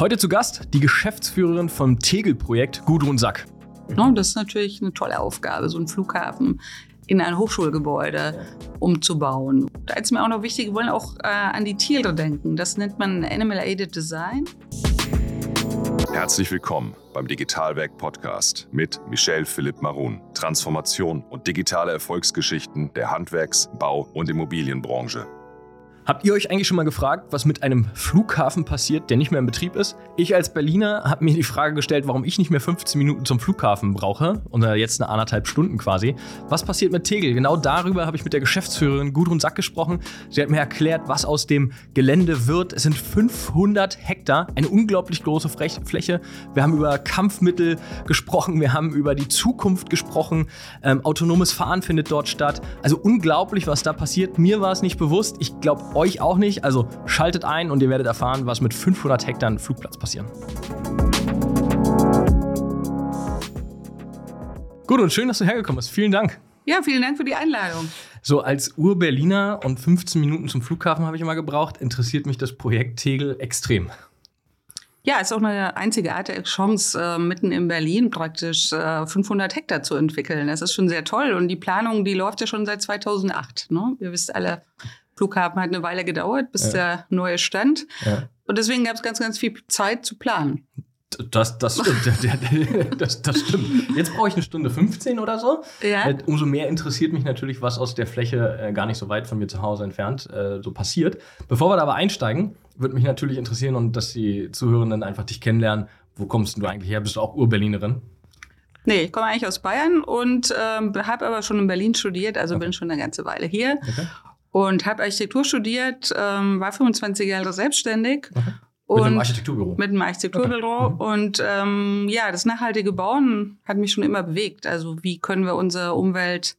Heute zu Gast die Geschäftsführerin vom Tegel-Projekt, Gudrun Sack. Ja, das ist natürlich eine tolle Aufgabe, so einen Flughafen in ein Hochschulgebäude umzubauen. Da ist mir auch noch wichtig, wir wollen auch äh, an die Tiere denken. Das nennt man Animal Aided Design. Herzlich willkommen beim Digitalwerk Podcast mit Michel Philipp Marun. Transformation und digitale Erfolgsgeschichten der Handwerks-, Bau- und Immobilienbranche. Habt ihr euch eigentlich schon mal gefragt, was mit einem Flughafen passiert, der nicht mehr in Betrieb ist? Ich als Berliner habe mir die Frage gestellt, warum ich nicht mehr 15 Minuten zum Flughafen brauche und jetzt eine anderthalb Stunden quasi. Was passiert mit Tegel? Genau darüber habe ich mit der Geschäftsführerin Gudrun Sack gesprochen. Sie hat mir erklärt, was aus dem Gelände wird. Es sind 500 Hektar, eine unglaublich große Fläche. Wir haben über Kampfmittel gesprochen, wir haben über die Zukunft gesprochen. Ähm, autonomes Fahren findet dort statt. Also unglaublich, was da passiert. Mir war es nicht bewusst. Ich glaube, euch auch nicht. Also schaltet ein und ihr werdet erfahren, was mit 500 Hektar Flugplatz passieren. Gut und schön, dass du hergekommen bist. Vielen Dank. Ja, vielen Dank für die Einladung. So als Ur-Berliner und 15 Minuten zum Flughafen habe ich immer gebraucht, interessiert mich das Projekt Tegel extrem. Ja, ist auch eine einzigartige Chance, äh, mitten in Berlin praktisch äh, 500 Hektar zu entwickeln. Das ist schon sehr toll und die Planung, die läuft ja schon seit 2008. Ne? Ihr wisst alle, Flughafen hat eine Weile gedauert, bis ja. der neue stand. Ja. Und deswegen gab es ganz, ganz viel Zeit zu planen. Das, das stimmt. das, das stimmt. Jetzt brauche ich eine Stunde 15 oder so. Ja. Äh, umso mehr interessiert mich natürlich, was aus der Fläche äh, gar nicht so weit von mir zu Hause entfernt äh, so passiert. Bevor wir da aber einsteigen, würde mich natürlich interessieren und dass die Zuhörenden einfach dich kennenlernen. Wo kommst du eigentlich her? Bist du auch Ur-Berlinerin? Nee, ich komme eigentlich aus Bayern und ähm, habe aber schon in Berlin studiert, also okay. bin schon eine ganze Weile hier. Okay und habe Architektur studiert, ähm, war 25 Jahre selbstständig. Okay. mit einem Architekturbüro. Mit einem Architekturbüro. Okay. Mhm. Und ähm, ja, das nachhaltige Bauen hat mich schon immer bewegt. Also wie können wir unsere Umwelt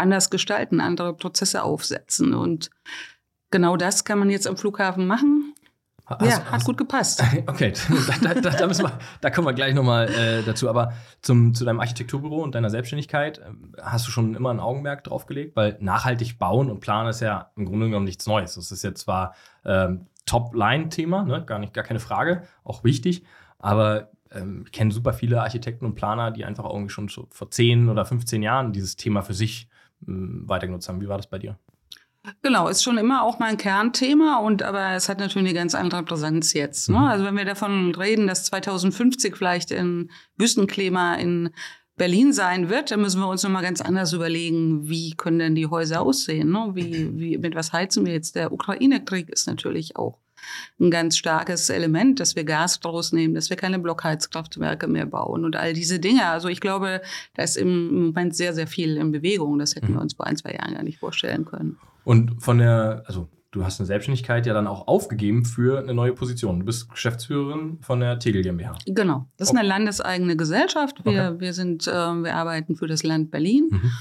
anders gestalten, andere Prozesse aufsetzen. Und genau das kann man jetzt am Flughafen machen. Hast, ja, hat hast, gut gepasst. Okay, da, da, da, wir, da, kommen wir gleich nochmal äh, dazu. Aber zum, zu deinem Architekturbüro und deiner Selbstständigkeit, äh, hast du schon immer ein Augenmerk drauf gelegt? Weil nachhaltig bauen und planen ist ja im Grunde genommen nichts Neues. Das ist jetzt zwar ähm, Top-Line-Thema, ne? gar, nicht, gar keine Frage, auch wichtig. Aber ähm, ich kenne super viele Architekten und Planer, die einfach irgendwie schon so vor 10 oder 15 Jahren dieses Thema für sich ähm, weitergenutzt haben. Wie war das bei dir? Genau, ist schon immer auch mein Kernthema und aber es hat natürlich eine ganz andere Präsenz jetzt. Ne? Mhm. Also wenn wir davon reden, dass 2050 vielleicht ein Wüstenklima in Berlin sein wird, dann müssen wir uns nochmal ganz anders überlegen, wie können denn die Häuser aussehen? Ne? Wie, wie, mit was heizen wir jetzt? Der Ukraine-Krieg ist natürlich auch ein ganz starkes Element, dass wir Gas draus nehmen, dass wir keine Blockheizkraftwerke mehr bauen und all diese Dinge. Also ich glaube, da ist im Moment sehr, sehr viel in Bewegung. Das hätten mhm. wir uns vor ein, zwei Jahren gar nicht vorstellen können. Und von der, also du hast eine Selbstständigkeit ja dann auch aufgegeben für eine neue Position. Du bist Geschäftsführerin von der Tegel GmbH. Genau. Das ist eine landeseigene Gesellschaft. Wir, okay. wir sind, äh, wir arbeiten für das Land Berlin. Mhm.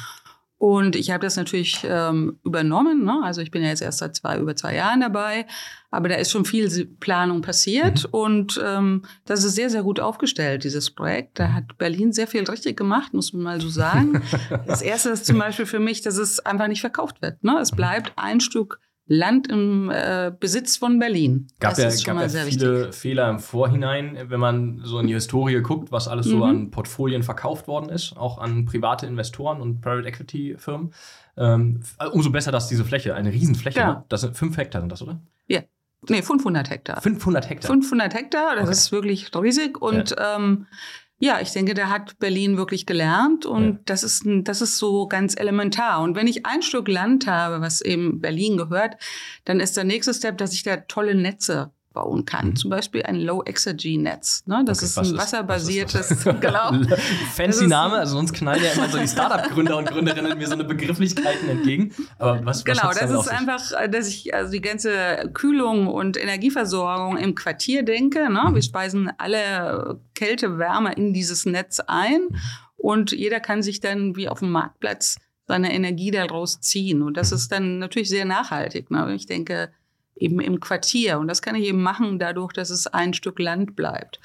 Und ich habe das natürlich ähm, übernommen. Ne? Also ich bin ja jetzt erst seit zwei, über zwei Jahren dabei. Aber da ist schon viel Planung passiert. Mhm. Und ähm, das ist sehr, sehr gut aufgestellt, dieses Projekt. Da hat Berlin sehr viel richtig gemacht, muss man mal so sagen. das Erste ist zum Beispiel für mich, dass es einfach nicht verkauft wird. Ne? Es bleibt ein Stück Land im äh, Besitz von Berlin. Gab das ja, gab ja viele wichtig. Fehler im Vorhinein, wenn man so in die Historie guckt, was alles mhm. so an Portfolien verkauft worden ist, auch an private Investoren und Private Equity Firmen. Ähm, umso besser, dass diese Fläche, eine Riesenfläche, ja. ne? das sind fünf Hektar sind das, oder? Ja. Nee, 500 Hektar. 500 Hektar. 500 Hektar, das okay. ist wirklich riesig und ja. ähm, ja, ich denke, da hat Berlin wirklich gelernt und ja. das ist das ist so ganz elementar. Und wenn ich ein Stück Land habe, was eben Berlin gehört, dann ist der nächste Step, dass ich da tolle Netze bauen kann. Mhm. Zum Beispiel ein Low-Exergy-Netz. Ne? Das okay, ist ein wasserbasiertes, ist das? genau. Fancy Name, also sonst knallen ja immer so die Startup-Gründer und Gründerinnen mir so eine Begrifflichkeiten entgegen. Aber was, genau, was das ist einfach, dass ich also die ganze Kühlung und Energieversorgung im Quartier denke. Ne? Mhm. Wir speisen alle Kälte, Wärme in dieses Netz ein mhm. und jeder kann sich dann wie auf dem Marktplatz seine Energie daraus ziehen. Und das ist dann natürlich sehr nachhaltig. Ne? Ich denke, eben im Quartier. Und das kann ich eben machen dadurch, dass es ein Stück Land bleibt.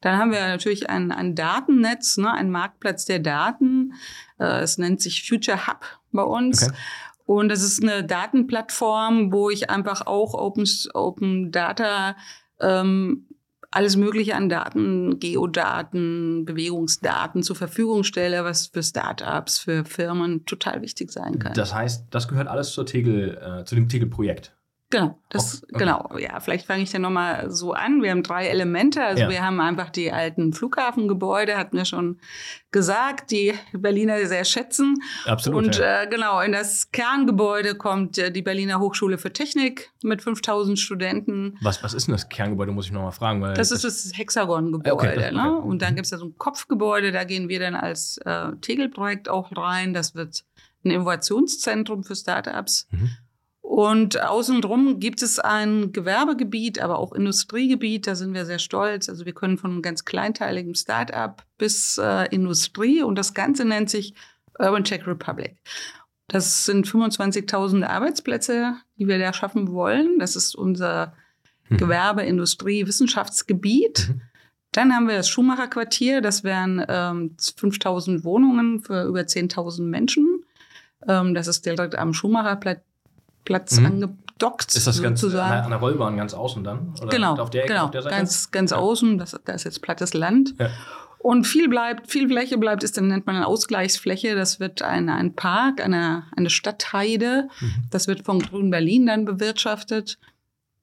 Dann haben wir natürlich ein, ein Datennetz, ne, ein Marktplatz der Daten. Äh, es nennt sich Future Hub bei uns. Okay. Und das ist eine Datenplattform, wo ich einfach auch Open, Open Data ähm, alles Mögliche an Daten, Geodaten, Bewegungsdaten zur Verfügung stelle, was für Startups, für Firmen total wichtig sein kann. Das heißt, das gehört alles zur Tegel, äh, zu dem Tegel-Projekt. Genau, das, okay. genau, ja, vielleicht fange ich dann nochmal so an. Wir haben drei Elemente. Also ja. wir haben einfach die alten Flughafengebäude, hatten wir schon gesagt, die Berliner sehr schätzen. Absolut. Und ja. äh, genau, in das Kerngebäude kommt äh, die Berliner Hochschule für Technik mit 5000 Studenten. Was, was ist denn das Kerngebäude, muss ich nochmal fragen. Weil das ist das Hexagon-Gebäude. Okay, okay. Ne? Und dann gibt es ja so ein Kopfgebäude, da gehen wir dann als äh, Tegel-Projekt auch rein. Das wird ein Innovationszentrum für Startups. Mhm. Und außenrum gibt es ein Gewerbegebiet, aber auch Industriegebiet. Da sind wir sehr stolz. Also wir können von ganz kleinteiligem Start-up bis äh, Industrie und das Ganze nennt sich Urban Czech Republic. Das sind 25.000 Arbeitsplätze, die wir da schaffen wollen. Das ist unser mhm. Gewerbe, Industrie, Wissenschaftsgebiet. Mhm. Dann haben wir das Schuhmacherquartier. Das wären ähm, 5000 Wohnungen für über 10.000 Menschen. Ähm, das ist direkt am Schuhmacherplatz Platz mhm. angedockt. Ist das ganz sozusagen. an der Rollbahn ganz außen dann? Oder genau, auf der Ecke, genau. Auf der Seite? ganz, ganz ja. außen. Das, da ist jetzt plattes Land. Ja. Und viel bleibt, viel Fläche bleibt, ist dann nennt man eine Ausgleichsfläche. Das wird ein, ein Park, eine, eine Stadtheide. Mhm. Das wird von Grün Berlin dann bewirtschaftet.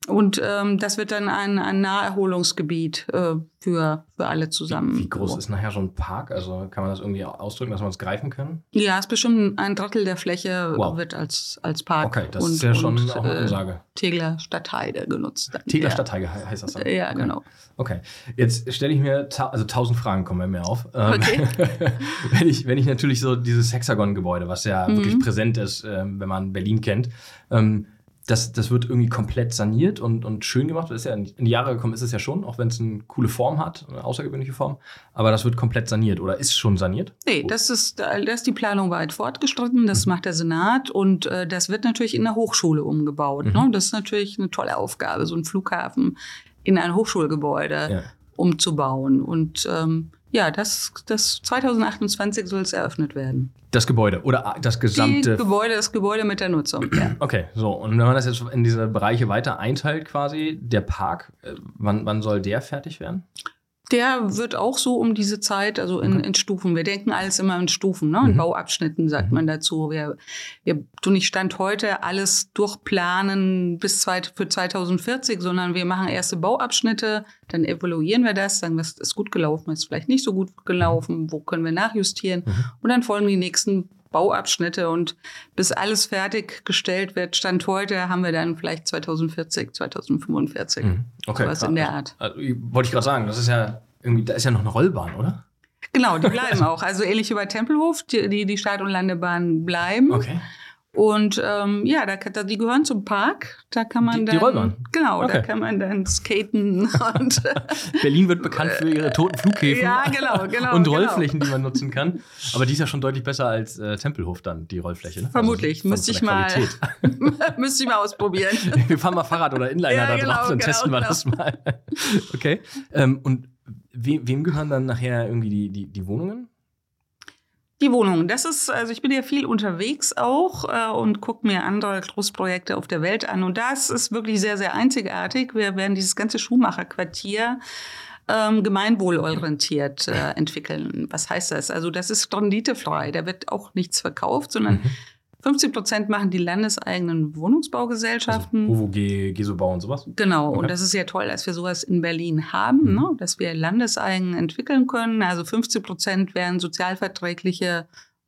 Und ähm, das wird dann ein, ein Naherholungsgebiet äh, für, für alle zusammen. Wie, wie groß ist nachher so ein Park? Also kann man das irgendwie ausdrücken, dass man es greifen kann? Ja, es ist bestimmt ein Drittel der Fläche wow. wird als, als Park. Okay, das und, ist ja schon und, auch eine Ansage. Äh, Tegler Stadtheide genutzt. Dann. Tegler ja. Stadtheide heißt das dann? Ja, okay. genau. Okay, jetzt stelle ich mir, also tausend Fragen kommen bei mir auf. Ähm, okay. wenn, ich, wenn ich natürlich so dieses Hexagon-Gebäude, was ja mhm. wirklich präsent ist, ähm, wenn man Berlin kennt, ähm, das, das wird irgendwie komplett saniert und, und schön gemacht. Das ist ja in die Jahre gekommen, ist es ja schon, auch wenn es eine coole Form hat, eine außergewöhnliche Form. Aber das wird komplett saniert oder ist schon saniert? Nee, das ist, da ist die Planung weit fortgeschritten. Das mhm. macht der Senat und äh, das wird natürlich in der Hochschule umgebaut. Mhm. Ne? Das ist natürlich eine tolle Aufgabe, so ein Flughafen in ein Hochschulgebäude ja. umzubauen. Und ähm, ja, das, das 2028 soll es eröffnet werden. Das Gebäude oder das gesamte Die Gebäude, das Gebäude mit der Nutzung. Ja. Okay, so und wenn man das jetzt in diese Bereiche weiter einteilt, quasi der Park, äh, wann, wann soll der fertig werden? Der wird auch so um diese Zeit, also in, in Stufen. Wir denken alles immer in Stufen, ne? in mhm. Bauabschnitten sagt mhm. man dazu. Wir, wir tun nicht Stand heute alles durchplanen bis zweit, für 2040, sondern wir machen erste Bauabschnitte, dann evaluieren wir das, sagen, was ist gut gelaufen, was ist vielleicht nicht so gut gelaufen, wo können wir nachjustieren mhm. und dann folgen die nächsten Bauabschnitte und bis alles fertiggestellt wird, Stand heute, haben wir dann vielleicht 2040, 2045. Mhm. Okay. Sowas in der Art. Also, wollte ich gerade sagen, das ist ja irgendwie, da ist ja noch eine Rollbahn, oder? Genau, die bleiben auch. Also ähnlich wie bei Tempelhof, die, die, die Start- und Landebahnen bleiben. Okay. Und ähm, ja, da, da, die gehören zum Park. Da kann man die, dann. Die Rollbahn. Genau, okay. da kann man dann skaten und. Berlin wird bekannt für ihre toten Flughäfen. Ja, genau, genau. Und genau. Rollflächen, die man nutzen kann. Aber die ist ja schon deutlich besser als äh, Tempelhof dann, die Rollfläche. Ne? Vermutlich. Also, müsste, ich mal, müsste ich mal ausprobieren. wir fahren mal Fahrrad oder Inliner ja, da genau, drauf, dann genau, testen wir genau. das mal. okay. Ähm, und we wem gehören dann nachher irgendwie die, die, die Wohnungen? Die Wohnung, das ist, also ich bin ja viel unterwegs auch äh, und gucke mir andere Großprojekte auf der Welt an. Und das ist wirklich sehr, sehr einzigartig. Wir werden dieses ganze Schuhmacherquartier ähm, gemeinwohlorientiert äh, entwickeln. Was heißt das? Also das ist renditefrei. Da wird auch nichts verkauft, sondern mhm. 50 Prozent machen die landeseigenen Wohnungsbaugesellschaften. Also UWG, Gesobau und sowas? Genau. Okay. Und das ist ja toll, dass wir sowas in Berlin haben, mhm. ne? dass wir landeseigen entwickeln können. Also 50 Prozent werden sozialverträgliche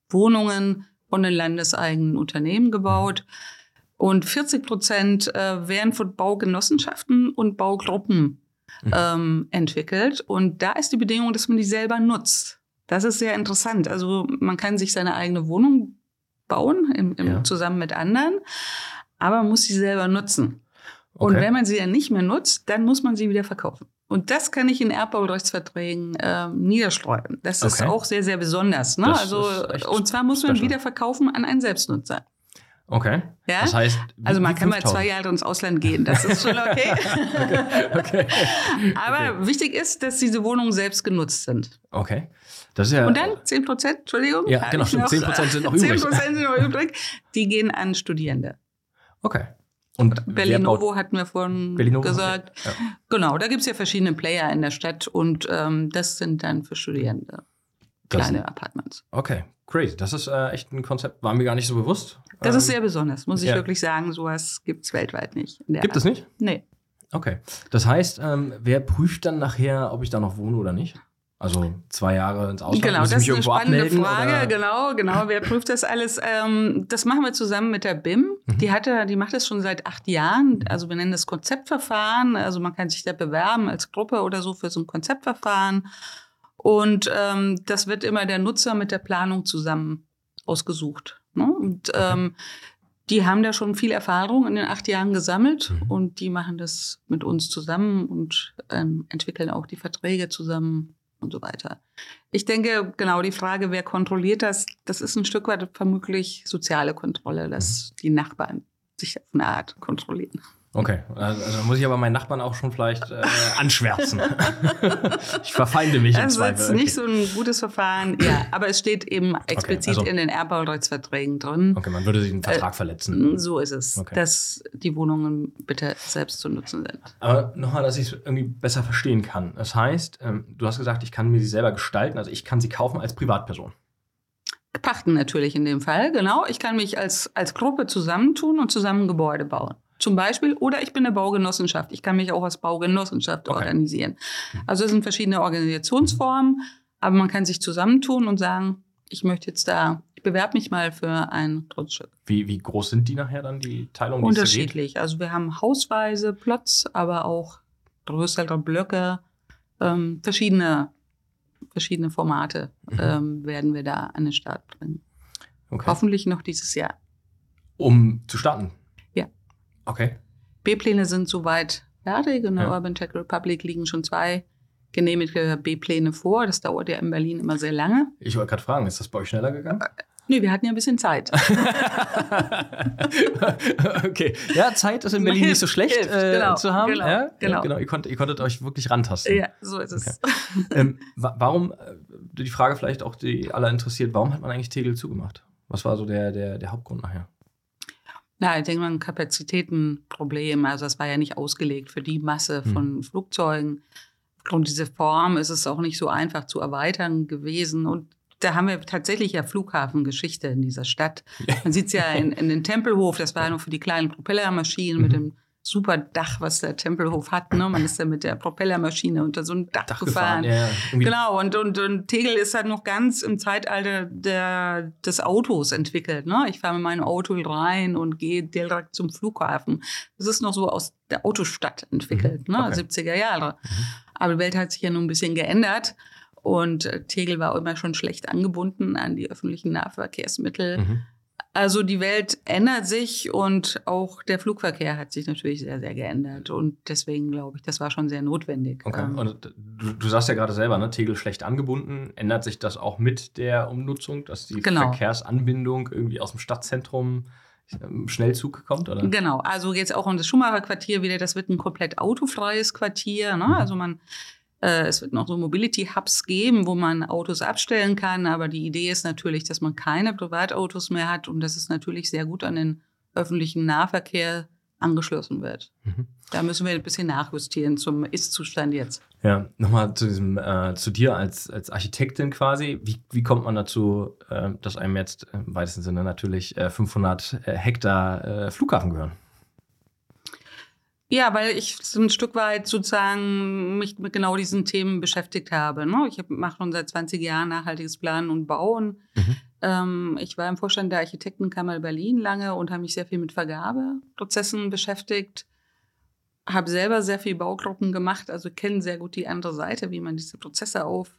Wohnungen von den landeseigenen Unternehmen gebaut. Und 40 Prozent äh, werden von Baugenossenschaften und Baugruppen mhm. ähm, entwickelt. Und da ist die Bedingung, dass man die selber nutzt. Das ist sehr interessant. Also man kann sich seine eigene Wohnung bauen, im, im ja. zusammen mit anderen, aber man muss sie selber nutzen. Okay. Und wenn man sie dann nicht mehr nutzt, dann muss man sie wieder verkaufen. Und das kann ich in Erbbaurechtsverträgen äh, niederstreuen. Das okay. ist auch sehr, sehr besonders. Ne? also, und zwar muss man wieder verkaufen an einen Selbstnutzer. Okay. Ja? Das heißt, also man kann mal zwei Jahre ins Ausland gehen, das ist schon okay. okay. Aber okay. wichtig ist, dass diese Wohnungen selbst genutzt sind. Okay. Das ist ja, Und dann 10 Prozent, Entschuldigung. Ja, genau, stimmt, 10 Prozent sind noch übrig. 10 Prozent sind noch übrig. Die gehen an Studierende. Okay. Und Berlinovo hatten wir vorhin Berlinovo, gesagt. Ja. Genau, da gibt es ja verschiedene Player in der Stadt und ähm, das sind dann für Studierende kleine Apartments. Okay, crazy. Das ist äh, echt ein Konzept, war mir gar nicht so bewusst. Das ähm, ist sehr besonders, muss ich ja. wirklich sagen. Sowas gibt es weltweit nicht. Gibt es nicht? Nee. Okay. Das heißt, ähm, wer prüft dann nachher, ob ich da noch wohne oder nicht? Also zwei Jahre ins Ausland. Genau, das ist eine spannende abmelden, Frage. Oder? Genau, genau. Wer prüft das alles? Ähm, das machen wir zusammen mit der BIM. Mhm. Die hatte, die macht das schon seit acht Jahren. Also wir nennen das Konzeptverfahren. Also man kann sich da bewerben als Gruppe oder so für so ein Konzeptverfahren. Und ähm, das wird immer der Nutzer mit der Planung zusammen ausgesucht. Ne? Und ähm, die haben da schon viel Erfahrung in den acht Jahren gesammelt mhm. und die machen das mit uns zusammen und ähm, entwickeln auch die Verträge zusammen und so weiter. Ich denke, genau die Frage, wer kontrolliert das, das ist ein Stück weit vermutlich soziale Kontrolle, dass mhm. die Nachbarn sich auf eine Art kontrollieren. Okay, also, also muss ich aber meinen Nachbarn auch schon vielleicht äh, anschwärzen. ich verfeinde mich Das ist okay. nicht so ein gutes Verfahren, ja, aber es steht eben explizit okay, also, in den Erbbaurechtsverträgen drin. Okay, man würde sich einen Vertrag äh, verletzen. So ist es, okay. dass die Wohnungen bitte selbst zu nutzen sind. Aber nochmal, dass ich es irgendwie besser verstehen kann. Das heißt, ähm, du hast gesagt, ich kann mir sie selber gestalten, also ich kann sie kaufen als Privatperson. Pachten natürlich in dem Fall, genau. Ich kann mich als, als Gruppe zusammentun und zusammen Gebäude bauen zum Beispiel, oder ich bin eine Baugenossenschaft. Ich kann mich auch als Baugenossenschaft okay. organisieren. Also es sind verschiedene Organisationsformen, aber man kann sich zusammentun und sagen, ich möchte jetzt da, ich bewerbe mich mal für ein Grundstück. Wie, wie groß sind die nachher dann, die Teilungen? Unterschiedlich. Also wir haben hausweise Plots, aber auch größere Blöcke, ähm, verschiedene, verschiedene Formate mhm. ähm, werden wir da an den Start bringen. Okay. Hoffentlich noch dieses Jahr. Um zu starten? Okay. B-Pläne sind soweit fertig. In der ja. Urban Tech Republic liegen schon zwei genehmigte B-Pläne vor. Das dauert ja in Berlin immer sehr lange. Ich wollte gerade fragen, ist das bei euch schneller gegangen? Nee, wir hatten ja ein bisschen Zeit. okay. Ja, Zeit ist in Berlin nicht so schlecht Hilft, äh, genau, zu haben. Genau, ja? genau. genau. Ihr, konntet, ihr konntet euch wirklich rantasten. Ja, so ist es. Okay. ähm, warum, äh, die Frage vielleicht auch, die alle interessiert, warum hat man eigentlich Tegel zugemacht? Was war so der, der, der Hauptgrund nachher? Na, ich denke mal ein Kapazitätenproblem. Also es war ja nicht ausgelegt für die Masse hm. von hm. Flugzeugen. Aufgrund dieser Form ist es auch nicht so einfach zu erweitern gewesen. Und da haben wir tatsächlich ja Flughafengeschichte in dieser Stadt. Man sieht es ja in, in den Tempelhof, das war ja nur für die kleinen Propellermaschinen mhm. mit dem super Dach, was der Tempelhof hat. Ne? Man ist ja mit der Propellermaschine unter so ein Dach, Dach gefahren. gefahren. Ja, genau, und, und, und Tegel ist halt noch ganz im Zeitalter der, des Autos entwickelt. Ne? Ich fahre mit meinem Auto rein und gehe direkt zum Flughafen. Das ist noch so aus der Autostadt entwickelt, mhm. ne? Okay. 70er Jahre. Mhm. Aber die Welt hat sich ja nun ein bisschen geändert. Und äh, Tegel war immer schon schlecht angebunden an die öffentlichen Nahverkehrsmittel. Mhm. Also die Welt ändert sich und auch der Flugverkehr hat sich natürlich sehr, sehr geändert. Und deswegen glaube ich, das war schon sehr notwendig. Okay. Ähm, und du, du sagst ja gerade selber, ne, Tegel schlecht angebunden. Ändert sich das auch mit der Umnutzung, dass die genau. Verkehrsanbindung irgendwie aus dem Stadtzentrum im Schnellzug kommt, oder? Genau, also jetzt auch um das Schumacher Quartier wieder, das wird ein komplett autofreies Quartier. Ne? Mhm. Also man es wird noch so Mobility-Hubs geben, wo man Autos abstellen kann. Aber die Idee ist natürlich, dass man keine Privatautos mehr hat und dass es natürlich sehr gut an den öffentlichen Nahverkehr angeschlossen wird. Mhm. Da müssen wir ein bisschen nachjustieren zum Ist-Zustand jetzt. Ja, nochmal zu diesem, äh, zu dir als, als Architektin quasi. Wie, wie kommt man dazu, äh, dass einem jetzt im weitesten Sinne natürlich äh, 500 äh, Hektar äh, Flughafen gehören? Ja, weil ich so ein Stück weit sozusagen mich mit genau diesen Themen beschäftigt habe. Ne? Ich mache schon seit 20 Jahren nachhaltiges Planen und Bauen. Mhm. Ähm, ich war im Vorstand der Architektenkammer Berlin lange und habe mich sehr viel mit Vergabeprozessen beschäftigt. Habe selber sehr viel Baugruppen gemacht, also kenne sehr gut die andere Seite, wie man diese Prozesse auf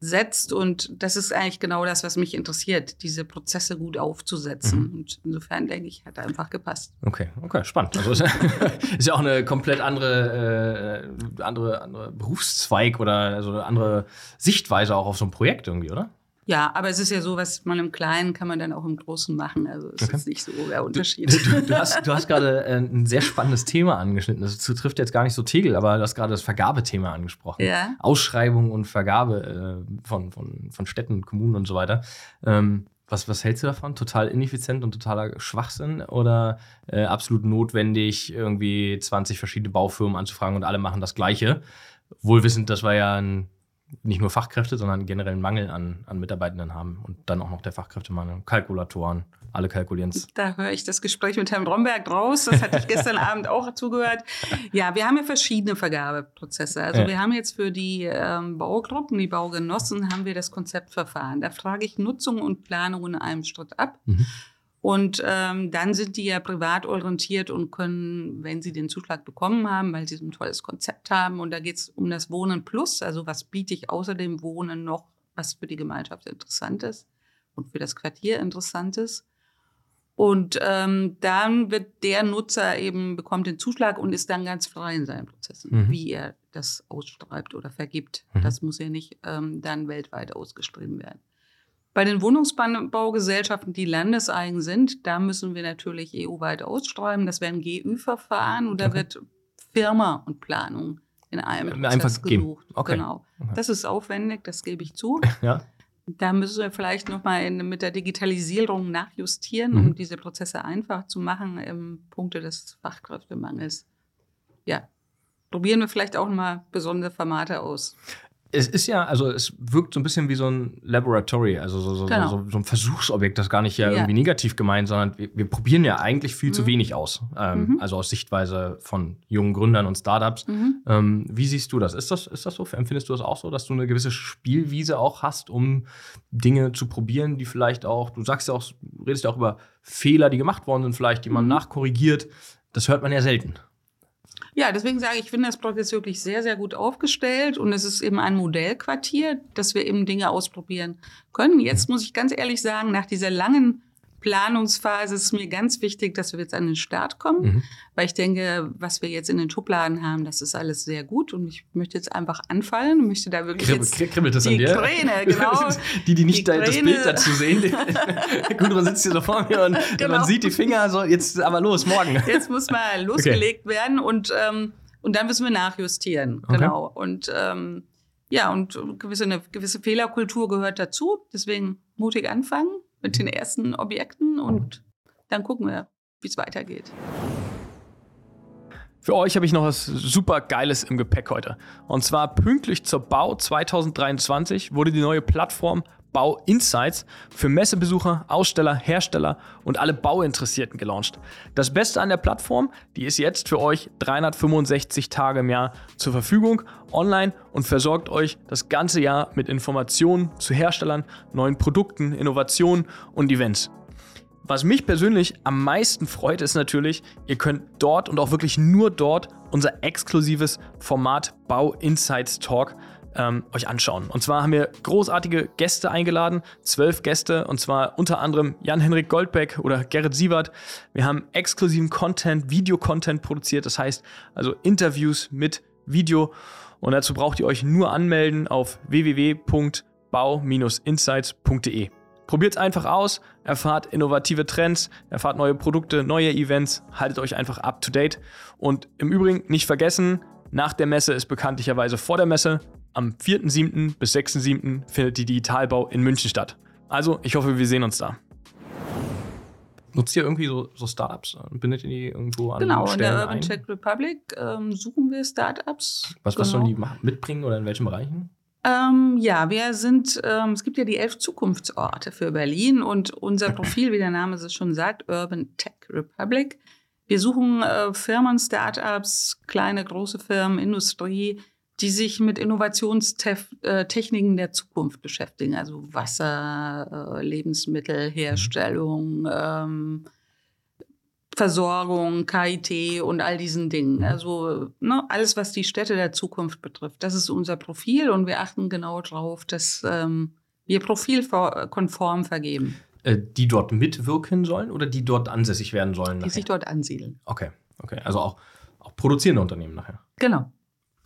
setzt. Und das ist eigentlich genau das, was mich interessiert, diese Prozesse gut aufzusetzen. Mhm. Und insofern denke ich, hat einfach gepasst. Okay, okay, spannend. Also ist, ist ja auch eine komplett andere, äh, andere, andere Berufszweig oder also eine andere Sichtweise auch auf so ein Projekt irgendwie, oder? Ja, aber es ist ja so, was man im Kleinen kann man dann auch im Großen machen. Also es okay. ist nicht so der Unterschied. Du, du, du hast, du hast gerade äh, ein sehr spannendes Thema angeschnitten. Das trifft jetzt gar nicht so Tegel, aber du hast gerade das Vergabethema angesprochen. Ja. Ausschreibung und Vergabe äh, von, von, von Städten, Kommunen und so weiter. Ähm, Was, was hältst du davon? Total ineffizient und totaler Schwachsinn oder äh, absolut notwendig, irgendwie 20 verschiedene Baufirmen anzufragen und alle machen das Gleiche? Wohlwissend, dass wir ja ein, nicht nur Fachkräfte, sondern generell einen Mangel an, an Mitarbeitenden haben und dann auch noch der Fachkräftemangel, Kalkulatoren, alle kalkulieren es. Da höre ich das Gespräch mit Herrn Bromberg raus. Das hatte ich gestern Abend auch zugehört. Ja, wir haben ja verschiedene Vergabeprozesse. Also ja. wir haben jetzt für die ähm, Baugruppen, die Baugenossen, haben wir das Konzeptverfahren. Da frage ich Nutzung und Planung in einem Schritt ab. Mhm. Und ähm, dann sind die ja privat orientiert und können, wenn sie den Zuschlag bekommen haben, weil sie so ein tolles Konzept haben, und da geht es um das Wohnen Plus, also was biete ich außer dem Wohnen noch, was für die Gemeinschaft interessant ist und für das Quartier interessant ist. Und ähm, dann wird der Nutzer eben, bekommt den Zuschlag und ist dann ganz frei in seinen Prozessen, mhm. wie er das ausschreibt oder vergibt. Mhm. Das muss ja nicht ähm, dann weltweit ausgeschrieben werden. Bei den Wohnungsbaugesellschaften, die landeseigen sind, da müssen wir natürlich EU-weit ausschreiben. Das wäre ein GÜ-Verfahren und da okay. wird Firma und Planung in einem Prozess gesucht. Okay. Genau. Okay. Das ist aufwendig, das gebe ich zu. Ja. Da müssen wir vielleicht nochmal mit der Digitalisierung nachjustieren, um mhm. diese Prozesse einfach zu machen im Punkte des Fachkräftemangels. Ja, probieren wir vielleicht auch mal besondere Formate aus. Es ist ja, also es wirkt so ein bisschen wie so ein Laboratory, also so, so, genau. so, so ein Versuchsobjekt, das gar nicht ja, ja. irgendwie negativ gemeint, sondern wir, wir, probieren ja eigentlich viel mhm. zu wenig aus. Ähm, mhm. Also aus Sichtweise von jungen Gründern und Startups. Mhm. Ähm, wie siehst du das? Ist, das? ist das so? Empfindest du das auch so, dass du eine gewisse Spielwiese auch hast, um Dinge zu probieren, die vielleicht auch, du sagst ja auch, redest ja auch über Fehler, die gemacht worden sind, vielleicht, die man mhm. nachkorrigiert. Das hört man ja selten. Ja, deswegen sage ich, ich finde das Projekt jetzt wirklich sehr, sehr gut aufgestellt und es ist eben ein Modellquartier, dass wir eben Dinge ausprobieren können. Jetzt muss ich ganz ehrlich sagen, nach dieser langen Planungsphase ist mir ganz wichtig, dass wir jetzt an den Start kommen, mhm. weil ich denke, was wir jetzt in den Schubladen haben, das ist alles sehr gut und ich möchte jetzt einfach anfallen und möchte da wirklich Kribbel, jetzt kribbelt das die an dir? Träne, genau. die, die nicht die das Bild dazu sehen. gut, man sitzt hier so vor mir und genau. man sieht die Finger, so jetzt aber los, morgen. Jetzt muss mal losgelegt okay. werden und, ähm, und dann müssen wir nachjustieren, okay. genau. Und ähm, ja, und gewisse, eine gewisse Fehlerkultur gehört dazu, deswegen mutig anfangen mit den ersten Objekten und dann gucken wir, wie es weitergeht. Für euch habe ich noch was super Geiles im Gepäck heute. Und zwar pünktlich zur Bau 2023 wurde die neue Plattform Bau Insights für Messebesucher, Aussteller, Hersteller und alle Bauinteressierten gelauncht. Das Beste an der Plattform, die ist jetzt für euch 365 Tage im Jahr zur Verfügung, online und versorgt euch das ganze Jahr mit Informationen zu Herstellern, neuen Produkten, Innovationen und Events. Was mich persönlich am meisten freut, ist natürlich, ihr könnt dort und auch wirklich nur dort unser exklusives Format Bau Insights Talk ähm, euch anschauen. Und zwar haben wir großartige Gäste eingeladen, zwölf Gäste, und zwar unter anderem Jan-Henrik Goldbeck oder Gerrit Sievert. Wir haben exklusiven Content, Videocontent produziert, das heißt also Interviews mit Video. Und dazu braucht ihr euch nur anmelden auf www.bau-insights.de. Probiert es einfach aus, erfahrt innovative Trends, erfahrt neue Produkte, neue Events, haltet euch einfach up to date. Und im Übrigen nicht vergessen, nach der Messe ist bekanntlicherweise vor der Messe. Am 4.7. bis 6.7. findet die Digitalbau in München statt. Also, ich hoffe, wir sehen uns da. Nutzt ihr irgendwie so, so Startups? Bindet ihr die irgendwo an? Genau, Stellen in der Urban Czech Republic ähm, suchen wir Startups. Was, genau. was sollen die mitbringen oder in welchen Bereichen? Ähm, ja, wir sind, ähm, es gibt ja die elf Zukunftsorte für Berlin und unser Profil, wie der Name es schon sagt, Urban Tech Republic. Wir suchen äh, Firmen, Startups, kleine, große Firmen, Industrie, die sich mit Innovationstechniken der Zukunft beschäftigen, also Wasser, äh, Lebensmittelherstellung, ähm, Versorgung, KIT und all diesen Dingen. Also ne, alles, was die Städte der Zukunft betrifft. Das ist unser Profil und wir achten genau darauf, dass ähm, wir profilkonform vergeben. Äh, die dort mitwirken sollen oder die dort ansässig werden sollen? Die nachher? sich dort ansiedeln. Okay, okay. Also auch, auch produzierende Unternehmen nachher. Genau.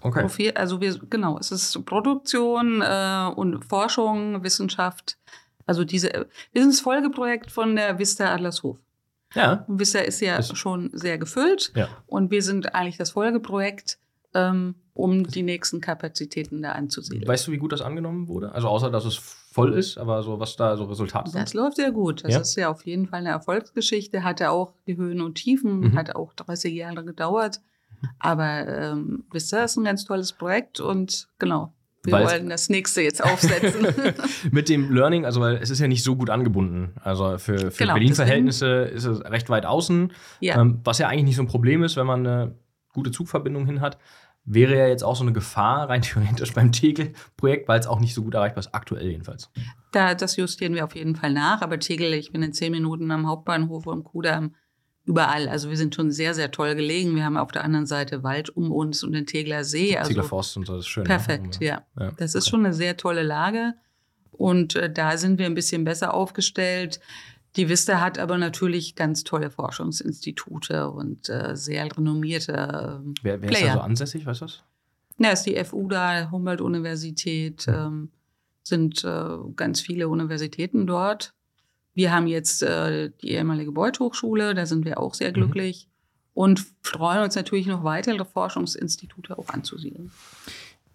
Okay. Profil, also wir, genau, es ist Produktion äh, und Forschung, Wissenschaft. Also diese, wir sind das Folgeprojekt von der Vista Adlershof. Ja. Und Vista ist ja ist schon sehr gefüllt. Ja. Und wir sind eigentlich das Folgeprojekt, ähm, um die nächsten Kapazitäten da anzusiedeln. Weißt du, wie gut das angenommen wurde? Also außer, dass es voll ist, aber so was da so Resultate sind? Das läuft sehr gut. Das ja? ist ja auf jeden Fall eine Erfolgsgeschichte. Hatte auch die Höhen und Tiefen, mhm. hat auch 30 Jahre gedauert. Aber ähm, wisst ihr, das ist ein ganz tolles Projekt und genau, wir weil wollen das nächste jetzt aufsetzen. mit dem Learning, also weil es ist ja nicht so gut angebunden. Also für, für genau, Berlin-Verhältnisse ist es recht weit außen, ja. Ähm, was ja eigentlich nicht so ein Problem ist, wenn man eine gute Zugverbindung hin hat. Wäre ja jetzt auch so eine Gefahr, rein theoretisch beim Tegel-Projekt, weil es auch nicht so gut erreichbar ist, aktuell jedenfalls. Da, das justieren wir auf jeden Fall nach, aber Tegel, ich bin in zehn Minuten am Hauptbahnhof am Kudamm überall. Also wir sind schon sehr, sehr toll gelegen. Wir haben auf der anderen Seite Wald um uns und den Tegler See. Also Tegler Forst und so, das ist schön. Perfekt, ja. ja. Das ist schon eine sehr tolle Lage. Und äh, da sind wir ein bisschen besser aufgestellt. Die Vista hat aber natürlich ganz tolle Forschungsinstitute und äh, sehr renommierte äh, wer, wer Player. ist da so ansässig, weißt du das? Ja, ist die FU da, Humboldt-Universität, ähm, sind äh, ganz viele Universitäten dort. Wir haben jetzt äh, die ehemalige Beuth Hochschule, da sind wir auch sehr mhm. glücklich mhm. und freuen uns natürlich noch weitere Forschungsinstitute auch anzusiedeln.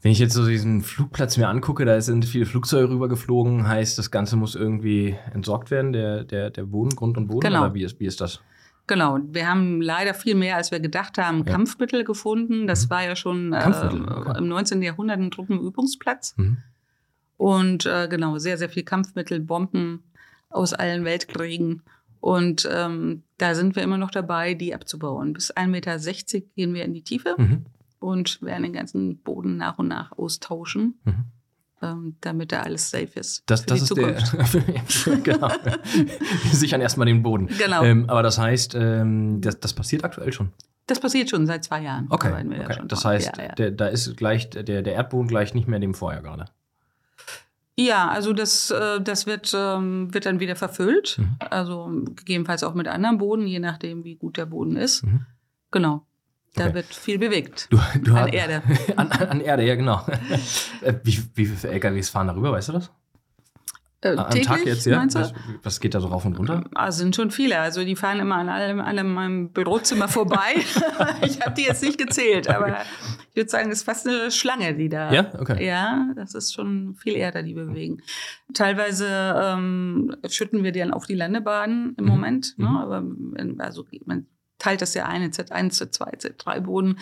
Wenn ich jetzt so diesen Flugplatz mir angucke, da sind viele Flugzeuge rübergeflogen, heißt, das Ganze muss irgendwie entsorgt werden, der, der, der Boden, Grund und Boden? Genau. Oder wie ist, wie ist das? Genau, wir haben leider viel mehr, als wir gedacht haben, ja. Kampfmittel gefunden. Das mhm. war ja schon äh, okay. im 19. Jahrhundert ein Truppenübungsplatz. Mhm. Und äh, genau, sehr, sehr viel Kampfmittel, Bomben, aus allen Weltkriegen. Und ähm, da sind wir immer noch dabei, die abzubauen. Bis 1,60 Meter gehen wir in die Tiefe mhm. und werden den ganzen Boden nach und nach austauschen. Mhm. Ähm, damit da alles safe ist. Das, das ist Zukunft. der. genau. Wir sichern erstmal den Boden. Genau. Ähm, aber das heißt, ähm, das, das passiert aktuell schon. Das passiert schon seit zwei Jahren. Okay. okay. das heißt, ja, ja. Der, da ist gleich der, der Erdboden gleich nicht mehr dem vorher gerade. Ja, also das, äh, das wird, ähm, wird dann wieder verfüllt. Mhm. Also gegebenenfalls auch mit anderem Boden, je nachdem, wie gut der Boden ist. Mhm. Genau. Da okay. wird viel bewegt. Du, du an hast, Erde. an, an, Erde, ja, genau. Äh, wie, wie viele LKWs fahren darüber, weißt du das? Äh, Am täglich, Tag jetzt, ja? Was, was, geht da so rauf und runter? Also sind schon viele. Also die fahren immer an allem, allem meinem Bürozimmer vorbei. ich habe die jetzt nicht gezählt, aber ich würde sagen, das ist fast eine Schlange, die da. Ja, okay. Ja, das ist schon viel Erde, die wir bewegen. Teilweise ähm, schütten wir die dann auf die Landebahnen im mhm. Moment. Ne? Mhm. Aber also man teilt das ja ein, Z1, Z2, Z3 Boden.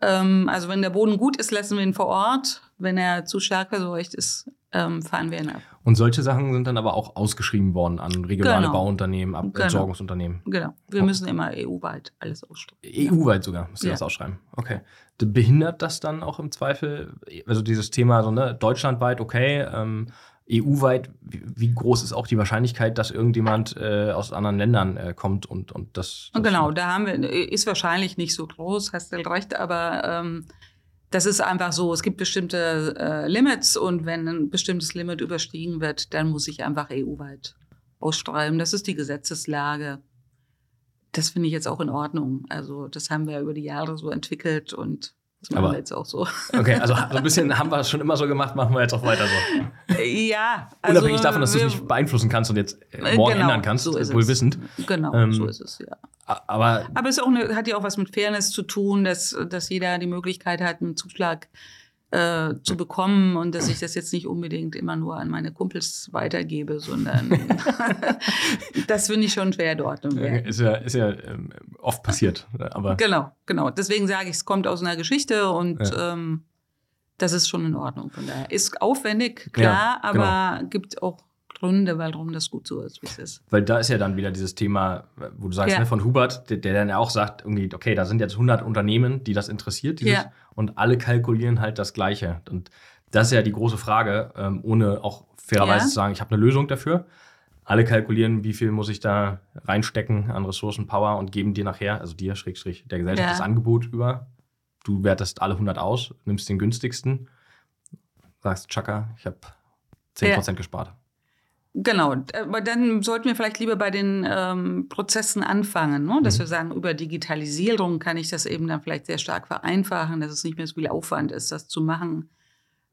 Ähm, also wenn der Boden gut ist, lassen wir ihn vor Ort. Wenn er zu stark verseucht ist, ähm, fahren wir ihn ab. Und solche Sachen sind dann aber auch ausgeschrieben worden an regionale genau. Bauunternehmen, Ab genau. Entsorgungsunternehmen. Genau. Wir oh. müssen immer EU-weit alles ausschreiben. EU-weit sogar müsst ihr ja. das ausschreiben. Okay. Behindert das dann auch im Zweifel, also dieses Thema so, ne, deutschlandweit, okay, ähm, EU-weit, wie groß ist auch die Wahrscheinlichkeit, dass irgendjemand äh, aus anderen Ländern äh, kommt und, und das, das Genau, da haben wir, ist wahrscheinlich nicht so groß, hast du recht, aber ähm, das ist einfach so, es gibt bestimmte äh, Limits und wenn ein bestimmtes Limit überstiegen wird, dann muss ich einfach EU-weit ausschreiben. Das ist die Gesetzeslage. Das finde ich jetzt auch in Ordnung. Also das haben wir über die Jahre so entwickelt und das machen Aber, wir jetzt auch so. Okay, also so ein bisschen haben wir es schon immer so gemacht, machen wir jetzt auch weiter so. Ja. Also Unabhängig davon, dass du es nicht beeinflussen kannst und jetzt äh, morgen genau, ändern kannst, so wohl wissend. Genau, ähm, so ist es, ja. Aber, aber es eine, hat ja auch was mit Fairness zu tun, dass, dass jeder die Möglichkeit hat, einen Zuschlag äh, zu bekommen und dass ich das jetzt nicht unbedingt immer nur an meine Kumpels weitergebe, sondern das finde ich schon fair dort. Ist ja, ist ja ähm, oft passiert. Aber genau, genau. Deswegen sage ich, es kommt aus einer Geschichte und ja. ähm, das ist schon in Ordnung. Von daher ist aufwendig, klar, ja, genau. aber gibt auch Gründe, warum das gut so ist, wie es ist. Weil da ist ja dann wieder dieses Thema, wo du sagst, ja. ne, von Hubert, der, der, dann ja auch sagt, irgendwie, okay, da sind jetzt 100 Unternehmen, die das interessiert, dieses, ja. und alle kalkulieren halt das Gleiche. Und das ist ja die große Frage, ähm, ohne auch fairerweise ja. zu sagen, ich habe eine Lösung dafür. Alle kalkulieren, wie viel muss ich da reinstecken an Ressourcen, Power und geben dir nachher, also dir, Schrägstrich, der Gesellschaft, das Angebot über. Du wertest alle 100 aus, nimmst den günstigsten, sagst, Chaka, ich habe 10% gespart. Genau, aber dann sollten wir vielleicht lieber bei den ähm, Prozessen anfangen, ne? dass mhm. wir sagen, über Digitalisierung kann ich das eben dann vielleicht sehr stark vereinfachen, dass es nicht mehr so viel Aufwand ist, das zu machen.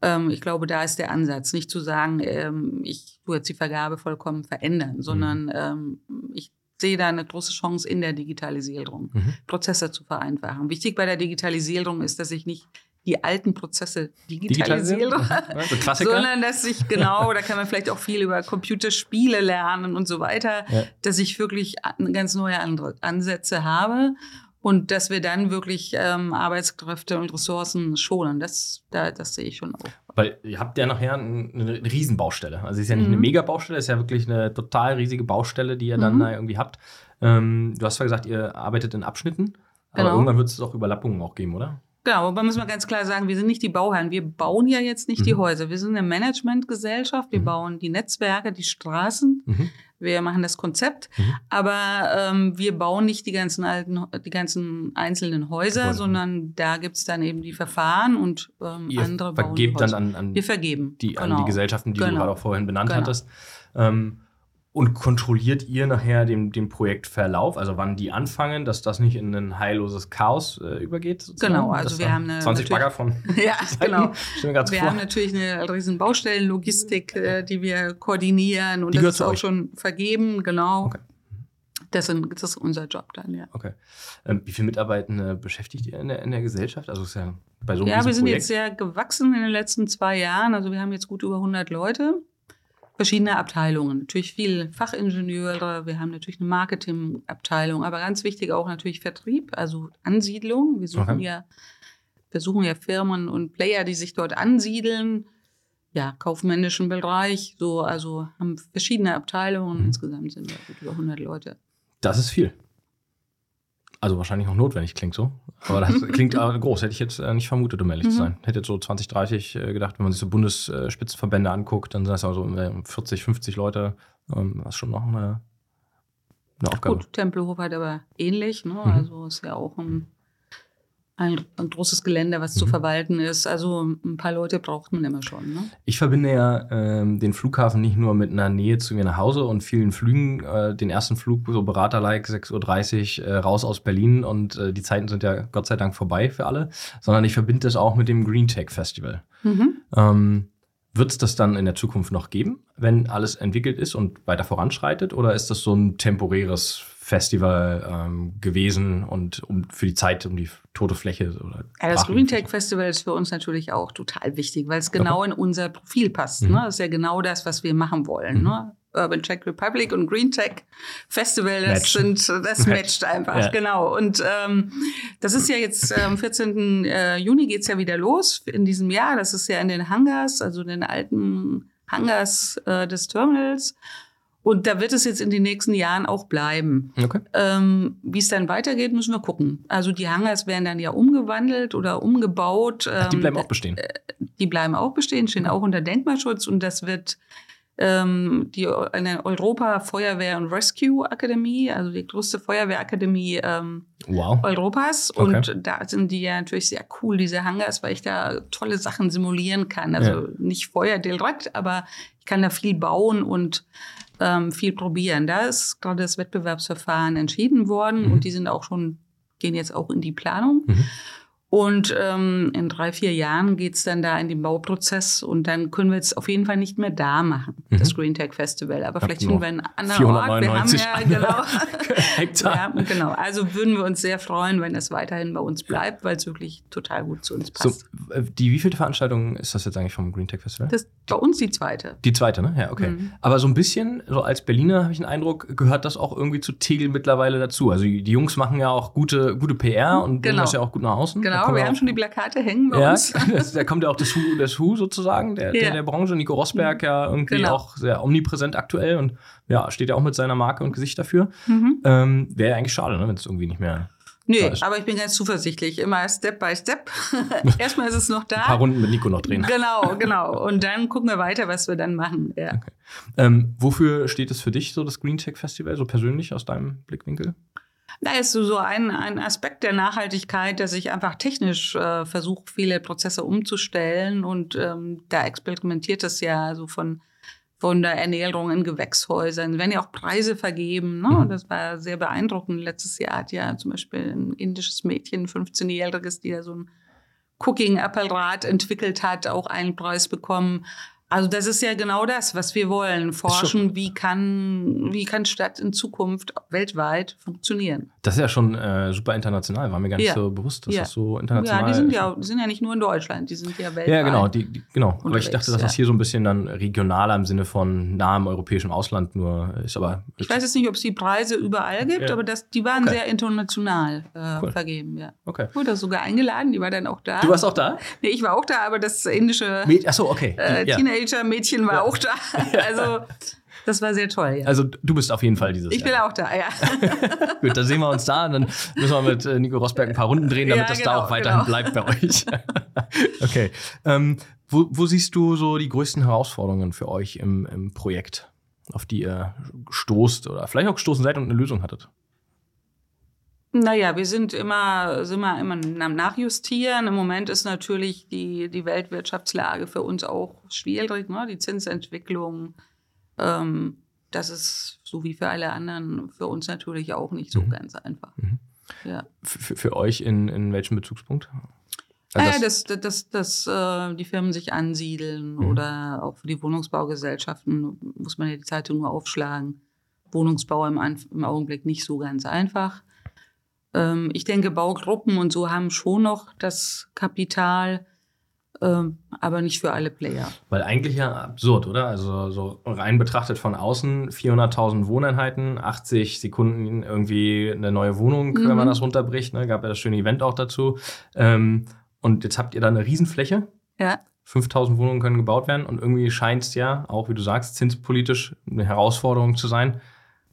Ähm, ich glaube, da ist der Ansatz, nicht zu sagen, ähm, ich tue jetzt die Vergabe vollkommen verändern, sondern mhm. ich sehe da eine große Chance in der Digitalisierung, mhm. Prozesse zu vereinfachen. Wichtig bei der Digitalisierung ist, dass ich nicht die alten Prozesse digitalisiere, Digitalisieren? sondern dass ich genau, da kann man vielleicht auch viel über Computerspiele lernen und so weiter, ja. dass ich wirklich ganz neue Ansätze habe und dass wir dann wirklich ähm, Arbeitskräfte und Ressourcen schonen. Das, da, das sehe ich schon auch. Weil ihr habt ja nachher eine, eine Riesenbaustelle. Also es ist ja nicht mhm. eine Megabaustelle, es ist ja wirklich eine total riesige Baustelle, die ihr dann mhm. da irgendwie habt. Ähm, du hast zwar gesagt, ihr arbeitet in Abschnitten, aber genau. irgendwann wird es auch Überlappungen auch geben, oder? Genau, aber müssen wir ganz klar sagen, wir sind nicht die Bauherren. Wir bauen ja jetzt nicht mhm. die Häuser. Wir sind eine Managementgesellschaft. Wir mhm. bauen die Netzwerke, die Straßen. Mhm. Wir machen das Konzept. Mhm. Aber ähm, wir bauen nicht die ganzen alten, die ganzen einzelnen Häuser, Gebäude. sondern da gibt es dann eben die Verfahren und ähm, Ihr andere bauen vergebt dann an, an, wir vergeben. Die, genau. an die genau. Gesellschaften, die genau. du gerade auch vorhin benannt genau. hattest. Ähm, und kontrolliert ihr nachher den, den Projektverlauf, also wann die anfangen, dass das nicht in ein heilloses Chaos äh, übergeht? Sozusagen? Genau, also wir haben eine 20 Bagger von Ja, genau. wir vor. haben natürlich eine riesen Baustellenlogistik, äh, die wir koordinieren und die das ist auch euch. schon vergeben, genau. Okay. Das, sind, das, ist unser Job dann, ja. Okay. Ähm, wie viele Mitarbeitende beschäftigt ihr in der, in der Gesellschaft? Also ist ja bei so einem Ja, wir sind Projekt jetzt sehr gewachsen in den letzten zwei Jahren. Also wir haben jetzt gut über 100 Leute verschiedene Abteilungen. Natürlich viel Fachingenieure, wir haben natürlich eine Marketingabteilung, aber ganz wichtig auch natürlich Vertrieb, also Ansiedlung. Wir suchen okay. ja, wir suchen ja Firmen und Player, die sich dort ansiedeln. Ja, kaufmännischen Bereich, so, also haben verschiedene Abteilungen. Mhm. Insgesamt sind wir gut über 100 Leute. Das ist viel. Also wahrscheinlich auch notwendig, klingt so. Aber das klingt groß, hätte ich jetzt äh, nicht vermutet, um ehrlich mhm. zu sein. Hätte jetzt so 20, 30 äh, gedacht, wenn man sich so Bundesspitzenverbände anguckt, dann sind das also 40, 50 Leute. Ähm, was schon noch eine, eine Aufgabe. Gut, Tempelhof hat aber ähnlich, ne? Mhm. Also ist ja auch ein ein, ein, großes Gelände, was mhm. zu verwalten ist. Also ein paar Leute braucht man immer schon. Ne? Ich verbinde ja ähm, den Flughafen nicht nur mit einer Nähe zu mir nach Hause und vielen Flügen. Äh, den ersten Flug, so Berater-like, 6.30 Uhr äh, raus aus Berlin und äh, die Zeiten sind ja Gott sei Dank vorbei für alle, sondern ich verbinde das auch mit dem Green Tech Festival. Mhm. Ähm, wird es das dann in der Zukunft noch geben, wenn alles entwickelt ist und weiter voranschreitet? Oder ist das so ein temporäres Festival ähm, gewesen und um für die Zeit, um die tote Fläche oder ja, Das Green Tech Festival ist für uns natürlich auch total wichtig, weil es genau okay. in unser Profil passt. Mhm. Ne? Das ist ja genau das, was wir machen wollen. Mhm. Ne? Urban Czech Republic und Green Tech Festival, das Match. sind, das matcht einfach, ja. genau. Und ähm, das ist ja jetzt am ähm, 14. Äh, Juni geht's ja wieder los in diesem Jahr. Das ist ja in den Hangars, also in den alten Hangars äh, des Terminals. Und da wird es jetzt in den nächsten Jahren auch bleiben. Okay. Ähm, Wie es dann weitergeht, müssen wir gucken. Also die Hangars werden dann ja umgewandelt oder umgebaut. Ach, die bleiben ähm, auch bestehen. Äh, die bleiben auch bestehen, stehen auch unter Denkmalschutz und das wird ähm, die eine Europa Feuerwehr und Rescue Akademie, also die größte Feuerwehrakademie ähm, wow. Europas. Okay. Und da sind die ja natürlich sehr cool, diese Hangars, weil ich da tolle Sachen simulieren kann. Also ja. nicht Feuer direkt, aber ich kann da viel bauen und ähm, viel probieren. Da ist gerade das Wettbewerbsverfahren entschieden worden mhm. und die sind auch schon, gehen jetzt auch in die Planung. Mhm. Und ähm, in drei, vier Jahren geht's dann da in den Bauprozess und dann können wir es auf jeden Fall nicht mehr da machen, mhm. das Green Tech Festival. Aber vielleicht finden wir einen anderen Ort. Wir haben ja, genau. Hektar. Ja, genau. Also würden wir uns sehr freuen, wenn es weiterhin bei uns bleibt, weil es wirklich total gut zu uns passt. So, äh, die wievielte Veranstaltung ist das jetzt eigentlich vom Green Tech Festival? Das ist bei uns die zweite. Die zweite, ne? Ja, okay. Mhm. Aber so ein bisschen, so als Berliner habe ich den Eindruck, gehört das auch irgendwie zu Tegel mittlerweile dazu. Also die Jungs machen ja auch gute, gute PR und genau. das ja auch gut nach außen. Genau Genau, wir haben schon die Plakate hängen bei ja, uns. da kommt ja auch das Hu, das Hu sozusagen, der, ja. der, der Branche. Nico Rosberg ja irgendwie genau. auch sehr omnipräsent aktuell und ja, steht ja auch mit seiner Marke und Gesicht dafür. Mhm. Ähm, Wäre ja eigentlich schade, ne, wenn es irgendwie nicht mehr. Nee, aber ich bin ganz zuversichtlich. Immer Step by Step. Erstmal ist es noch da. Ein paar Runden mit Nico noch drehen. Genau, genau. Und dann gucken wir weiter, was wir dann machen. Ja. Okay. Ähm, wofür steht es für dich, so das Green Tech Festival, so persönlich aus deinem Blickwinkel? Da ist so ein, ein Aspekt der Nachhaltigkeit, dass ich einfach technisch äh, versuche, viele Prozesse umzustellen. Und ähm, da experimentiert es ja so von, von der Ernährung in Gewächshäusern. Es werden ja auch Preise vergeben. Ne? Mhm. Das war sehr beeindruckend. Letztes Jahr hat ja zum Beispiel ein indisches Mädchen, 15-jähriges, die ja so ein Cooking-Apparat entwickelt hat, auch einen Preis bekommen. Also das ist ja genau das, was wir wollen. Forschen, wie kann, wie kann Stadt in Zukunft weltweit funktionieren. Das ist ja schon äh, super international, war mir gar nicht ja. so bewusst, dass ja. das so international ist. Ja, die sind ja, die sind ja nicht nur in Deutschland, die sind ja weltweit. Ja, genau, die, die genau. Aber ich dachte, dass das hier so ein bisschen dann regionaler im Sinne von nahem europäischem Ausland nur ist. Aber ich weiß jetzt nicht, ob es die Preise überall gibt, aber das, die waren okay. sehr international äh, cool. vergeben, ja. Okay. Ich wurde sogar eingeladen, die war dann auch da. Du warst auch da? Nee, ich war auch da, aber das indische Achso, okay. Äh, Teenager Teenager-Mädchen war ja. auch da. Also das war sehr toll, ja. Also du bist auf jeden Fall dieses Ich bin auch da, ja. Gut, dann sehen wir uns da. Dann müssen wir mit äh, Nico Rosberg ein paar Runden drehen, damit ja, das genau, da auch weiterhin genau. bleibt bei euch. okay. Ähm, wo, wo, siehst du so die größten Herausforderungen für euch im, im Projekt, auf die ihr stoßt oder vielleicht auch gestoßen seid und eine Lösung hattet? Naja, wir sind immer, sind wir immer am Nachjustieren. Im Moment ist natürlich die, die Weltwirtschaftslage für uns auch schwierig. Ne? Die Zinsentwicklung, ähm, das ist so wie für alle anderen für uns natürlich auch nicht so mhm. ganz einfach. Mhm. Ja. Für, für euch in, in welchem Bezugspunkt? Also äh, dass, dass, dass, dass äh, die Firmen sich ansiedeln mhm. oder auch für die Wohnungsbaugesellschaften muss man ja die Zeitung nur aufschlagen. Wohnungsbau im, im Augenblick nicht so ganz einfach. Ähm, ich denke, Baugruppen und so haben schon noch das Kapital, ähm, aber nicht für alle Player. Weil eigentlich ja absurd, oder? Also so rein betrachtet von außen 400.000 Wohneinheiten, 80 Sekunden irgendwie eine neue Wohnung, mhm. wenn man mhm. das runterbricht. Ne? Gab ja das schöne Event auch dazu. Ähm, und jetzt habt ihr da eine Riesenfläche. Ja. 5000 Wohnungen können gebaut werden und irgendwie scheint es ja, auch wie du sagst, zinspolitisch eine Herausforderung zu sein,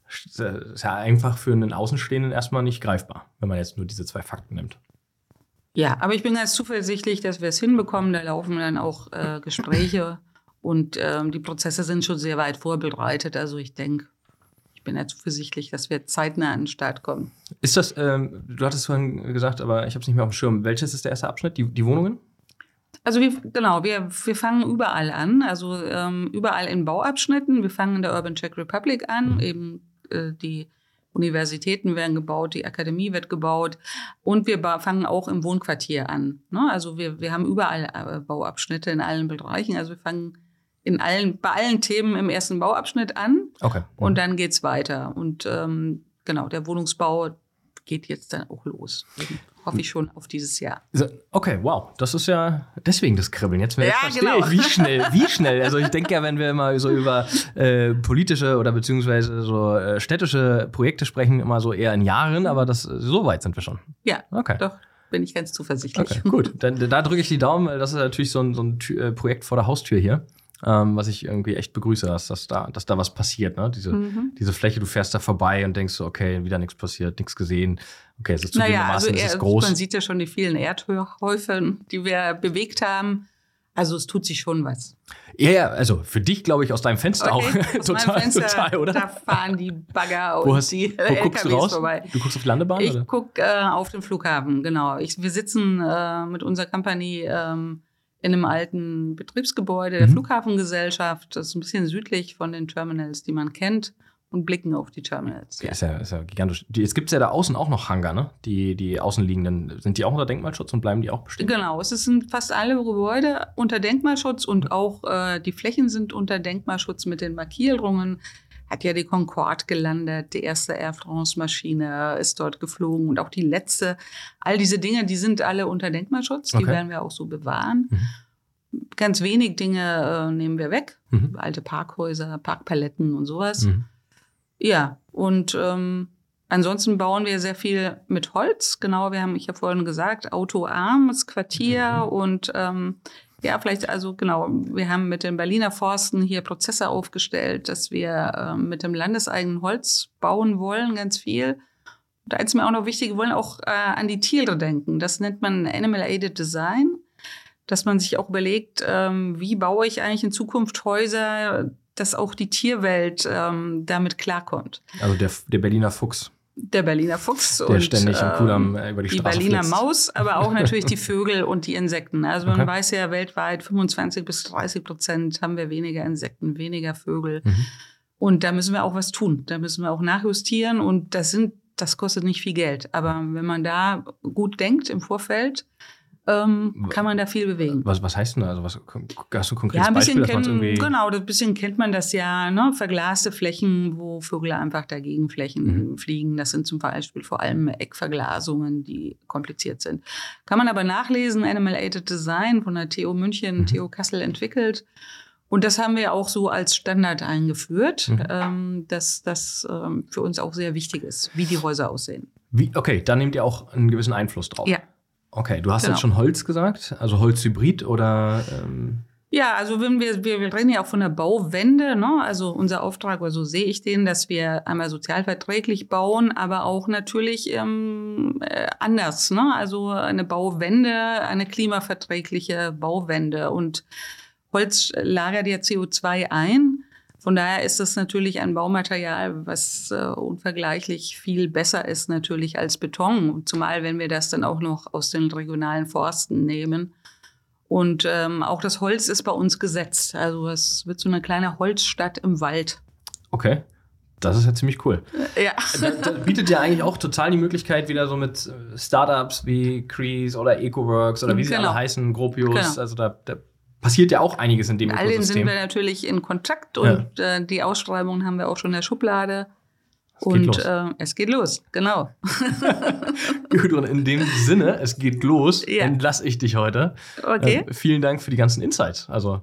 ist ja einfach für einen Außenstehenden erstmal nicht greifbar, wenn man jetzt nur diese zwei Fakten nimmt. Ja, aber ich bin ganz zuversichtlich, dass wir es hinbekommen. Da laufen dann auch äh, Gespräche und ähm, die Prozesse sind schon sehr weit vorbereitet. Also ich denke, ich bin ja zuversichtlich, dass wir zeitnah an den Start kommen. Ist das, ähm, du hattest vorhin gesagt, aber ich habe es nicht mehr auf dem Schirm. Welches ist der erste Abschnitt? Die, die Wohnungen? Also wir, genau, wir, wir fangen überall an, also ähm, überall in Bauabschnitten. Wir fangen in der Urban Czech Republic an, mhm. eben äh, die Universitäten werden gebaut, die Akademie wird gebaut und wir fangen auch im Wohnquartier an. Ne? Also wir, wir haben überall äh, Bauabschnitte in allen Bereichen. Also wir fangen in allen, bei allen Themen im ersten Bauabschnitt an okay. und dann geht es weiter. Und ähm, genau, der Wohnungsbau geht jetzt dann auch los hoffe ich schon auf dieses Jahr. Okay, wow. Das ist ja deswegen das Kribbeln. Jetzt, jetzt ja, verstehe genau. ich, wie schnell, wie schnell. Also ich denke ja, wenn wir immer so über äh, politische oder beziehungsweise so äh, städtische Projekte sprechen, immer so eher in Jahren, aber das, so weit sind wir schon. Ja, okay. doch. Bin ich ganz zuversichtlich. Okay, gut. Dann, da drücke ich die Daumen, weil das ist natürlich so ein, so ein Tür, äh, Projekt vor der Haustür hier ähm, was ich irgendwie echt begrüße, dass, dass, da, dass da was passiert. Ne? Diese, mhm. diese Fläche, du fährst da vorbei und denkst so, okay, wieder nichts passiert, nichts gesehen. Okay, es ist zugegebenermaßen, naja, also es ist groß. Man sieht ja schon die vielen Erdhäufe, die wir bewegt haben. Also es tut sich schon was. Ja, ja, also für dich glaube ich aus deinem Fenster okay, auch total, Fenster, total, oder? Da fahren die Bagger und hast, die wo LKWs guckst du raus? vorbei. Du guckst auf die Landebahn? Ich gucke äh, auf den Flughafen, genau. Ich, wir sitzen äh, mit unserer Company ähm, in einem alten Betriebsgebäude der mhm. Flughafengesellschaft. Das ist ein bisschen südlich von den Terminals, die man kennt und blicken auf die Terminals. Ja. Ist, ja, ist ja gigantisch. Jetzt gibt es ja da außen auch noch Hangar, ne? Die, die außenliegenden, sind die auch unter Denkmalschutz und bleiben die auch bestimmt? Genau, es sind fast alle Gebäude unter Denkmalschutz und auch äh, die Flächen sind unter Denkmalschutz mit den Markierungen hat ja die Concorde gelandet, die erste Air France-Maschine ist dort geflogen und auch die letzte. All diese Dinge, die sind alle unter Denkmalschutz, die okay. werden wir auch so bewahren. Mhm. Ganz wenig Dinge äh, nehmen wir weg, mhm. alte Parkhäuser, Parkpaletten und sowas. Mhm. Ja, und ähm, ansonsten bauen wir sehr viel mit Holz. Genau, wir haben, ich habe vorhin gesagt, autoarmes Quartier mhm. und ähm, ja, vielleicht also genau. Wir haben mit den Berliner Forsten hier Prozesse aufgestellt, dass wir äh, mit dem landeseigenen Holz bauen wollen, ganz viel. Da ist mir auch noch wichtig, wir wollen auch äh, an die Tiere denken. Das nennt man Animal Aided Design, dass man sich auch überlegt, ähm, wie baue ich eigentlich in Zukunft Häuser, dass auch die Tierwelt ähm, damit klarkommt. Also der, der Berliner Fuchs der Berliner Fuchs der und ähm, über die, die Berliner flitzt. Maus, aber auch natürlich die Vögel und die Insekten. Also man weiß ja weltweit 25 bis 30 Prozent haben wir weniger Insekten, weniger Vögel. Mhm. Und da müssen wir auch was tun. Da müssen wir auch nachjustieren und das sind, das kostet nicht viel Geld. Aber wenn man da gut denkt im Vorfeld, ähm, kann man da viel bewegen. Was, was heißt denn da? Also was, hast du ein konkretes ja, ein bisschen Beispiel, kennen, irgendwie Genau, ein bisschen kennt man das ja. Ne? Verglaste Flächen, wo Vögel einfach dagegen Flächen mhm. fliegen. Das sind zum Beispiel vor allem Eckverglasungen, die kompliziert sind. Kann man aber nachlesen, Animal Aided Design von der TU München, mhm. TU Kassel entwickelt. Und das haben wir auch so als Standard eingeführt, mhm. ähm, dass das ähm, für uns auch sehr wichtig ist, wie die Häuser aussehen. Wie, okay, da nehmt ihr auch einen gewissen Einfluss drauf. Ja. Okay, du hast genau. jetzt schon Holz gesagt, also Holzhybrid oder? Ähm ja, also wenn wir, wir, wir reden ja auch von der Bauwende, ne? Also unser Auftrag, oder so sehe ich den, dass wir einmal sozialverträglich bauen, aber auch natürlich ähm, äh, anders, ne? Also eine Bauwende, eine klimaverträgliche Bauwende und Holz lagert ja CO2 ein. Von daher ist das natürlich ein Baumaterial, was äh, unvergleichlich viel besser ist natürlich als Beton, zumal wenn wir das dann auch noch aus den regionalen Forsten nehmen. Und ähm, auch das Holz ist bei uns gesetzt. Also es wird so eine kleine Holzstadt im Wald. Okay. Das ist ja ziemlich cool. Äh, ja. Das, das bietet ja eigentlich auch total die Möglichkeit, wieder so mit äh, Startups wie Crease oder EcoWorks oder wie genau. sie alle genau. heißen, Gropius. Genau. Also da, da passiert ja auch einiges in dem Mit Ökosystem. sind wir natürlich in Kontakt und ja. äh, die Ausschreibungen haben wir auch schon in der Schublade. Es und äh, es geht los, genau. Gut, und in dem Sinne, es geht los, ja. entlasse ich dich heute. Okay. Äh, vielen Dank für die ganzen Insights. Also.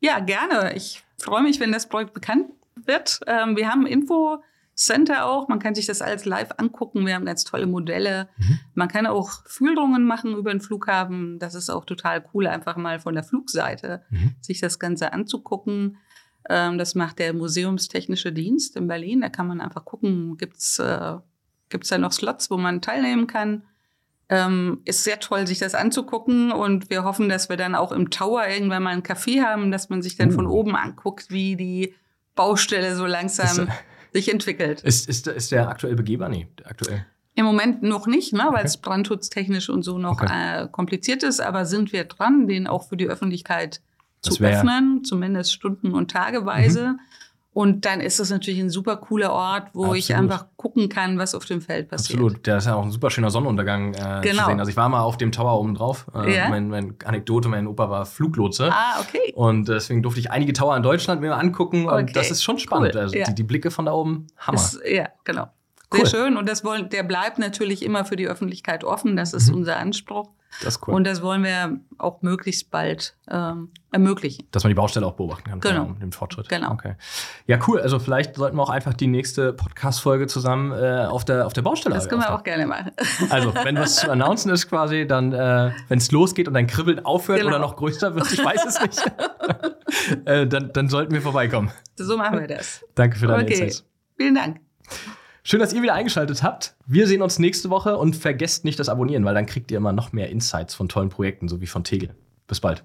Ja, gerne. Ich freue mich, wenn das Projekt bekannt wird. Ähm, wir haben Info Center auch. Man kann sich das alles live angucken. Wir haben ganz tolle Modelle. Mhm. Man kann auch Führungen machen über den Flughafen. Das ist auch total cool, einfach mal von der Flugseite mhm. sich das Ganze anzugucken. Ähm, das macht der Museumstechnische Dienst in Berlin. Da kann man einfach gucken, gibt es äh, gibt's da noch Slots, wo man teilnehmen kann. Ähm, ist sehr toll, sich das anzugucken und wir hoffen, dass wir dann auch im Tower irgendwann mal ein Café haben, dass man sich dann uh. von oben anguckt, wie die Baustelle so langsam sich entwickelt. Ist, ist, ist der aktuell begehbar? Nee, aktuell. Im Moment noch nicht, ne, weil es brandschutztechnisch und so noch okay. äh, kompliziert ist, aber sind wir dran, den auch für die Öffentlichkeit zu öffnen, zumindest stunden- und tageweise. Mhm. Und dann ist das natürlich ein super cooler Ort, wo Absolut. ich einfach gucken kann, was auf dem Feld passiert. Absolut, der ist ja auch ein super schöner Sonnenuntergang äh, genau. zu sehen. Also ich war mal auf dem Tower oben drauf. Äh, ja? mein, mein Anekdote, mein Opa war Fluglotse. Ah, okay. Und deswegen durfte ich einige Tower in Deutschland mir angucken. Okay. Und das ist schon spannend. Cool. Also ja. die, die, Blicke von da oben, Hammer. Ist, ja, genau. Cool. Sehr schön. Und das wollen, der bleibt natürlich immer für die Öffentlichkeit offen. Das ist mhm. unser Anspruch. Das cool. Und das wollen wir auch möglichst bald ähm, ermöglichen. Dass man die Baustelle auch beobachten kann. Genau. Den Fortschritt. Genau. Okay. Ja, cool. Also vielleicht sollten wir auch einfach die nächste Podcast-Folge zusammen äh, auf, der, auf der Baustelle Das können wir auch gerne machen. Also, wenn was zu announcen ist quasi, dann, äh, wenn es losgeht und dein Kribbeln aufhört genau. oder noch größer wird, ich weiß es nicht, äh, dann, dann sollten wir vorbeikommen. So machen wir das. Danke für deine okay. Insights. Vielen Dank. Schön, dass ihr wieder eingeschaltet habt. Wir sehen uns nächste Woche und vergesst nicht das Abonnieren, weil dann kriegt ihr immer noch mehr Insights von tollen Projekten, so wie von Tegel. Bis bald.